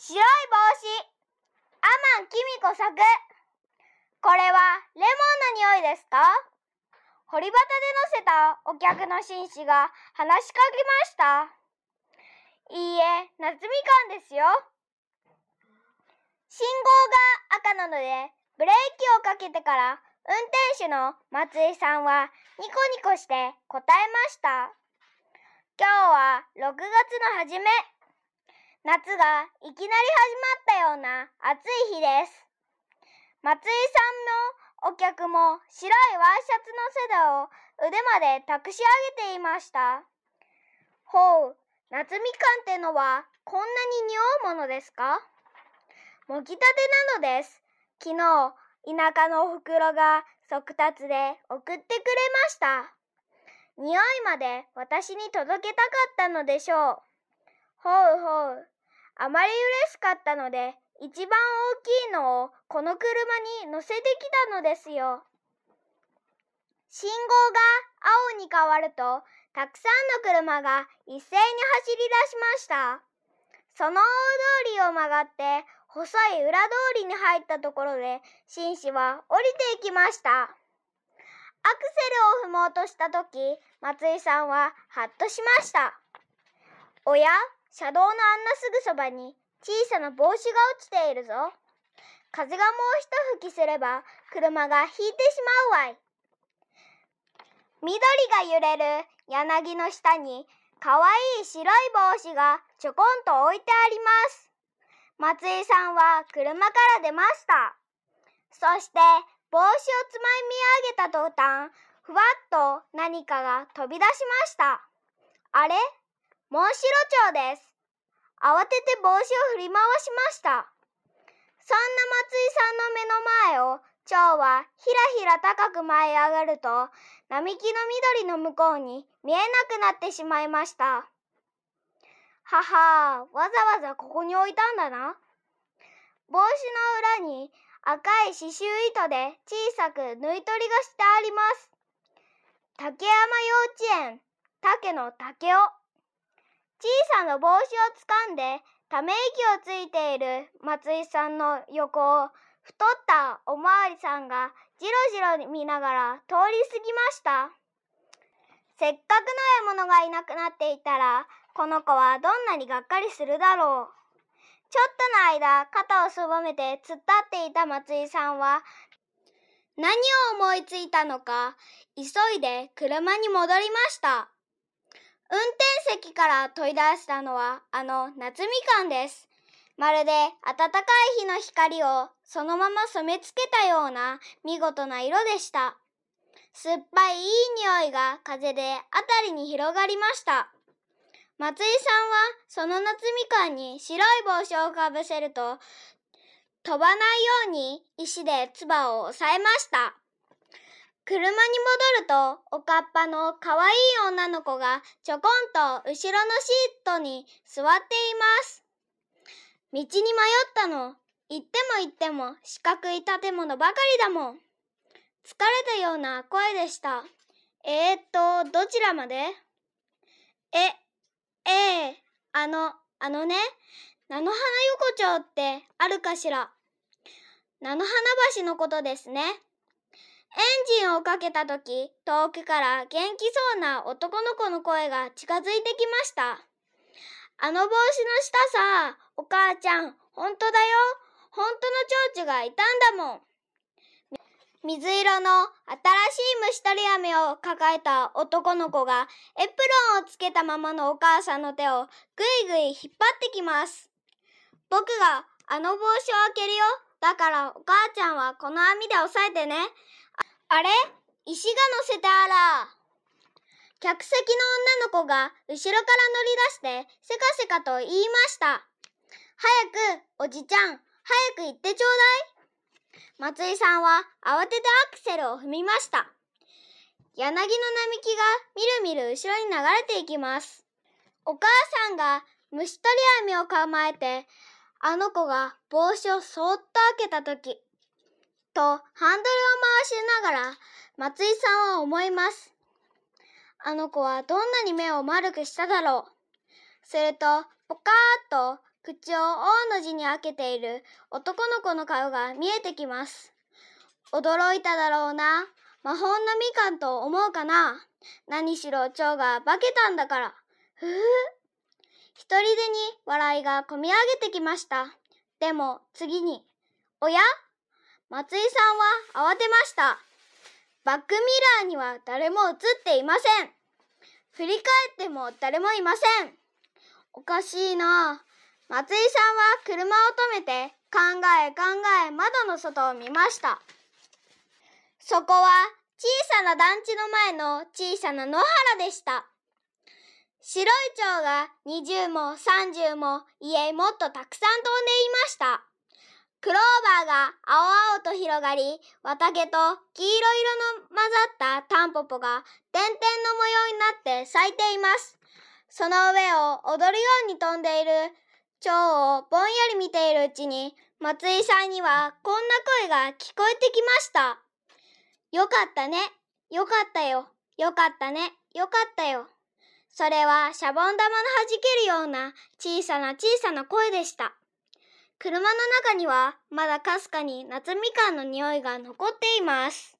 白い帽子。アマンキミコ作。これはレモンの匂いですか？堀端で乗せたお客の紳士が話しかけました。いいえ夏みかんですよ。信号が赤なのでブレーキをかけてから運転手の松井さんはニコニコして答えました。今日は6月の初め。夏がいきなり始まったような暑い日です。松井さんのお客も白いワイシャツのセダを腕まで託し上げていました。ほう夏みかんってのはこんなに匂うものですか？もぎたてなのです。昨日田舎のおふくろが速達で送ってくれました。匂いまで私に届けたかったのでしょう。ほうほう。あまり嬉しかったので一番大きいのをこの車に乗せてきたのですよ。信号が青に変わるとたくさんの車が一斉に走り出しました。その大通りを曲がって細い裏通りに入ったところで紳士は降りていきました。アクセルを踏もうとした時松井さんはハッとしました。おや？車道のあんなすぐそばに小さな帽子が落ちているぞ。風がもう一吹きすれば車が引いてしまうわい。緑が揺れる柳の下にかわいい白い帽子がちょこんと置いてあります。松井さんは車から出ました。そして帽子をつまみ上げた途端ふわっと何かが飛び出しました。あれ？モンシロチョウです。慌てて帽子を振り回しました。そんな松井さんの目の前を蝶はひらひら高く舞い上がると並木の緑の向こうに見えなくなってしまいました。ははわざわざここに置いたんだな。帽子の裏に赤い刺繍糸で小さく縫い取りがしてあります。竹山幼稚園竹の竹雄。小さな帽子をつかんでため息をついている松井さんの横を太ったおまわりさんがじろじろ見ながら通り過ぎました。せっかくの獲物がいなくなっていたらこの子はどんなにがっかりするだろう。ちょっとの間肩をすぼめて突っ立っていた松井さんは何を思いついたのか急いで車に戻りました。運転席から取り出したのはあの夏みかんです。まるで暖かい日の光をそのまま染め付けたような見事な色でした。酸っぱいいい匂いが風で辺りに広がりました。松井さんはその夏みかんに白い帽子をかぶせると飛ばないように石で唾を押さえました。車に戻ると、おかっぱのかわいい女の子がちょこんと後ろのシートに座っています。道に迷ったの。行っても行っても四角い建物ばかりだもん。疲れたような声でした。えー、っと、どちらまで？え、ええー、あの、あのね、菜の花横丁ってあるかしら。菜の花橋のことですね。エンジンをかけたとき、遠くから元気そうな男の子の声が近づいてきました。あの帽子の下さ、お母ちゃん、ほんとだよ。ほんとの蝶々がいたんだもん。水色の新しい虫取り網を抱えた男の子がエプロンをつけたままのお母さんの手をぐいぐい引っ張ってきます。僕があの帽子を開けるよ。だからお母ちゃんはこの網で押さえてね。あれ？石が乗せてあら。客席の女の子が後ろから乗り出してせかせかと言いました。早く、おじちゃん、早く行ってちょうだい。松井さんは慌ててアクセルを踏みました。柳の並木がみるみる後ろに流れていきます。お母さんが虫取り網を構えて、あの子が帽子をそーっと開けたとき、とハンドルを回しながら松井さんは思います。あの子はどんなに目を丸くしただろう。すると、ポカーっと口を O の字に開けている男の子の顔が見えてきます。驚いただろうな。魔法のみかんと思うかな。何しろ蝶が化けたんだから。ふぅ。一人でに笑いがこみ上げてきました。でも次に、おや？松井さんは慌てました。バックミラーには誰も映っていません。振り返っても誰もいません。おかしいな。松井さんは車を止めて考え考え窓の外を見ました。そこは小さな団地の前の小さな野原でした。白い蝶が二十も三十も家もっとたくさん飛んでいました。が青々と広がり、綿毛と黄色色の混ざったタンポポが点々の模様になって咲いています。その上を踊るように飛んでいる蝶をぼんやり見ているうちに、松井さんにはこんな声が聞こえてきました。よかったね。よかったよ。よかったね。よかったよ。それはシャボン玉の弾けるような小さな小さな声でした。車の中にはまだかすかに夏みかんの匂いが残っています。